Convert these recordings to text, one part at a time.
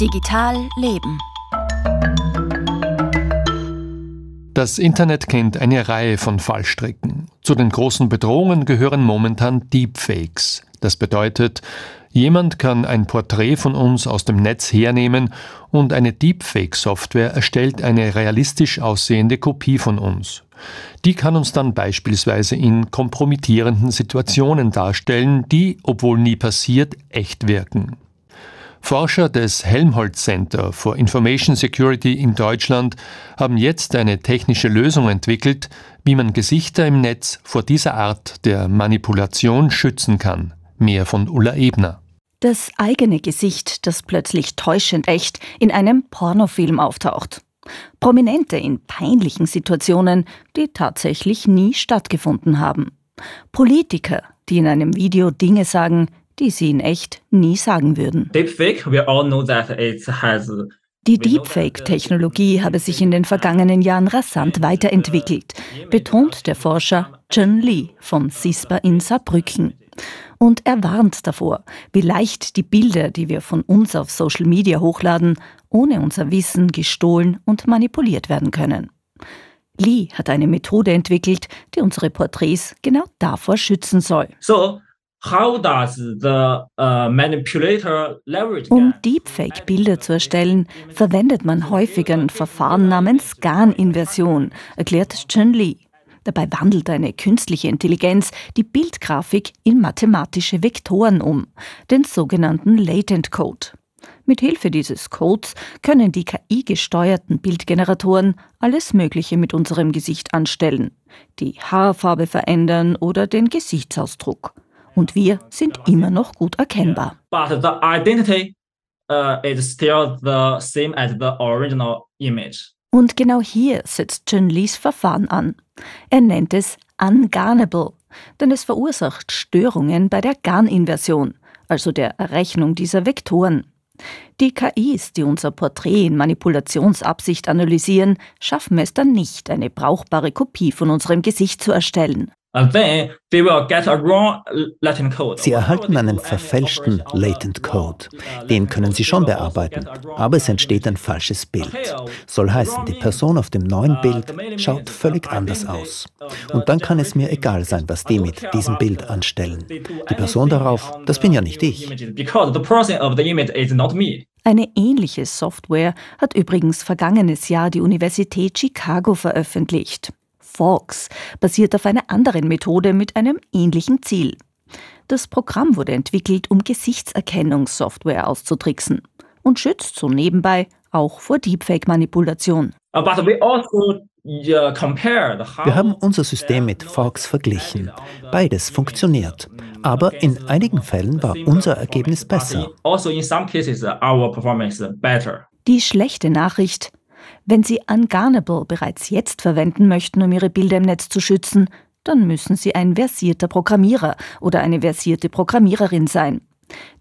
Digital Leben. Das Internet kennt eine Reihe von Fallstricken. Zu den großen Bedrohungen gehören momentan Deepfakes. Das bedeutet, jemand kann ein Porträt von uns aus dem Netz hernehmen und eine Deepfake-Software erstellt eine realistisch aussehende Kopie von uns. Die kann uns dann beispielsweise in kompromittierenden Situationen darstellen, die, obwohl nie passiert, echt wirken. Forscher des Helmholtz Center for Information Security in Deutschland haben jetzt eine technische Lösung entwickelt, wie man Gesichter im Netz vor dieser Art der Manipulation schützen kann. Mehr von Ulla Ebner. Das eigene Gesicht, das plötzlich täuschend echt in einem Pornofilm auftaucht. Prominente in peinlichen Situationen, die tatsächlich nie stattgefunden haben. Politiker, die in einem Video Dinge sagen, die sie in echt nie sagen würden. Die Deepfake-Technologie habe sich in den vergangenen Jahren rasant weiterentwickelt, betont der Forscher Chen Li vom CISPA in Saarbrücken. Und er warnt davor, wie leicht die Bilder, die wir von uns auf Social Media hochladen, ohne unser Wissen gestohlen und manipuliert werden können. Li hat eine Methode entwickelt, die unsere Porträts genau davor schützen soll. So, Uh, um Deepfake-Bilder zu erstellen, verwendet man häufig ein Verfahren namens GAN-Inversion, erklärt Chen Li. Dabei wandelt eine künstliche Intelligenz die Bildgrafik in mathematische Vektoren um, den sogenannten Latent Code. Mit Hilfe dieses Codes können die KI-gesteuerten Bildgeneratoren alles Mögliche mit unserem Gesicht anstellen, die Haarfarbe verändern oder den Gesichtsausdruck und wir sind immer noch gut erkennbar. But the identity uh, is still the same as the original image. Und genau hier setzt Chen Lees Verfahren an. Er nennt es ungarnable, denn es verursacht Störungen bei der Garninversion, also der Errechnung dieser Vektoren. Die KIs, die unser Porträt in Manipulationsabsicht analysieren, schaffen es dann nicht, eine brauchbare Kopie von unserem Gesicht zu erstellen. Sie erhalten einen verfälschten Latent Code. Den können Sie schon bearbeiten, aber es entsteht ein falsches Bild. Soll heißen, die Person auf dem neuen Bild schaut völlig anders aus. Und dann kann es mir egal sein, was die mit diesem Bild anstellen. Die Person darauf, das bin ja nicht ich. Eine ähnliche Software hat übrigens vergangenes Jahr die Universität Chicago veröffentlicht. Fox basiert auf einer anderen Methode mit einem ähnlichen Ziel. Das Programm wurde entwickelt, um Gesichtserkennungssoftware auszutricksen und schützt so nebenbei auch vor Deepfake-Manipulation. Uh, also, Wir haben unser System mit Fox verglichen. Beides funktioniert. Aber in einigen Fällen war unser Ergebnis besser. Also Die schlechte Nachricht, wenn Sie Ungarnable bereits jetzt verwenden möchten, um Ihre Bilder im Netz zu schützen, dann müssen Sie ein versierter Programmierer oder eine versierte Programmiererin sein.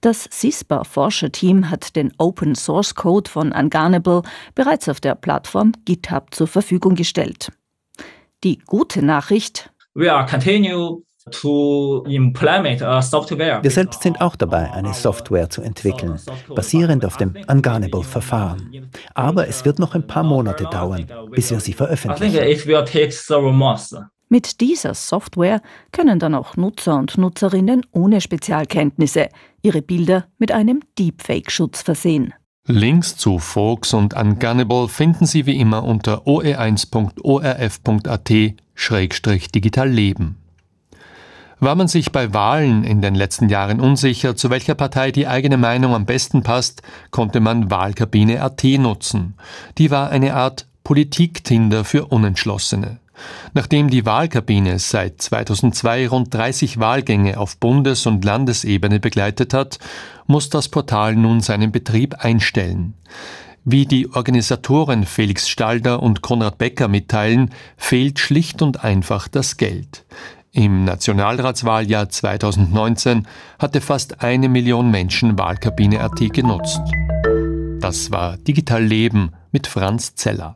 Das CISPA-Forscherteam hat den Open Source Code von Ungarnable bereits auf der Plattform GitHub zur Verfügung gestellt. Die gute Nachricht: We are continue wir selbst sind auch dabei, eine Software zu entwickeln, basierend auf dem Ungarnable-Verfahren. Aber es wird noch ein paar Monate dauern, bis wir sie veröffentlichen. Mit dieser Software können dann auch Nutzer und Nutzerinnen ohne Spezialkenntnisse ihre Bilder mit einem Deepfake-Schutz versehen. Links zu Fox und Ungunnable finden Sie wie immer unter oe1.orf.at-digital leben. War man sich bei Wahlen in den letzten Jahren unsicher, zu welcher Partei die eigene Meinung am besten passt, konnte man Wahlkabine AT nutzen. Die war eine Art Politiktinder für Unentschlossene. Nachdem die Wahlkabine seit 2002 rund 30 Wahlgänge auf Bundes- und Landesebene begleitet hat, muss das Portal nun seinen Betrieb einstellen. Wie die Organisatoren Felix Stalder und Konrad Becker mitteilen, fehlt schlicht und einfach das Geld. Im Nationalratswahljahr 2019 hatte fast eine Million Menschen Wahlkabine.at genutzt. Das war Digital Leben mit Franz Zeller.